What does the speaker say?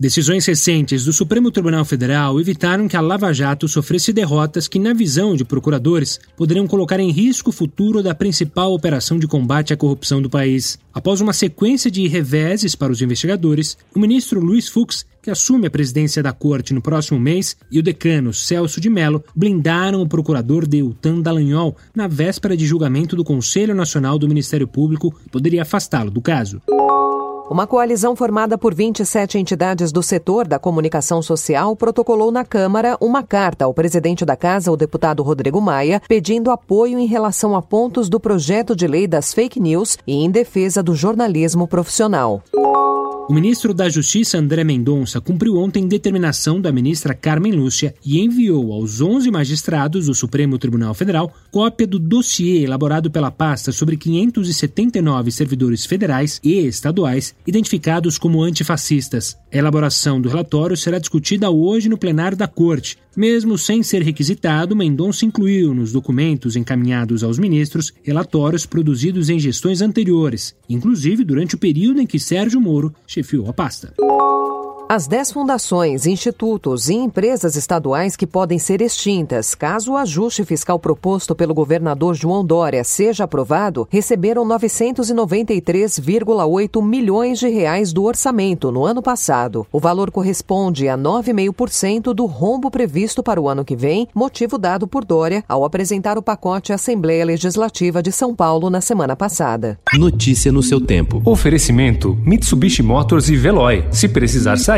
Decisões recentes do Supremo Tribunal Federal evitaram que a Lava Jato sofresse derrotas que, na visão de procuradores, poderiam colocar em risco o futuro da principal operação de combate à corrupção do país. Após uma sequência de reveses para os investigadores, o ministro Luiz Fux, que assume a presidência da corte no próximo mês, e o decano Celso de Mello blindaram o procurador Deltan Dallagnol na véspera de julgamento do Conselho Nacional do Ministério Público, que poderia afastá-lo do caso. Uma coalizão formada por 27 entidades do setor da comunicação social protocolou na Câmara uma carta ao presidente da Casa, o deputado Rodrigo Maia, pedindo apoio em relação a pontos do projeto de lei das fake news e em defesa do jornalismo profissional. O ministro da Justiça, André Mendonça, cumpriu ontem determinação da ministra Carmen Lúcia e enviou aos 11 magistrados do Supremo Tribunal Federal cópia do dossiê elaborado pela pasta sobre 579 servidores federais e estaduais identificados como antifascistas. A elaboração do relatório será discutida hoje no plenário da Corte. Mesmo sem ser requisitado, Mendonça incluiu nos documentos encaminhados aos ministros relatórios produzidos em gestões anteriores, inclusive durante o período em que Sérgio Moro chefiou a pasta. As 10 fundações, institutos e empresas estaduais que podem ser extintas caso o ajuste fiscal proposto pelo governador João Dória seja aprovado, receberam 993,8 milhões de reais do orçamento no ano passado. O valor corresponde a 9,5% do rombo previsto para o ano que vem, motivo dado por Dória ao apresentar o pacote à Assembleia Legislativa de São Paulo na semana passada. Notícia no seu tempo. Oferecimento: Mitsubishi Motors e Veloy. Se precisar sair,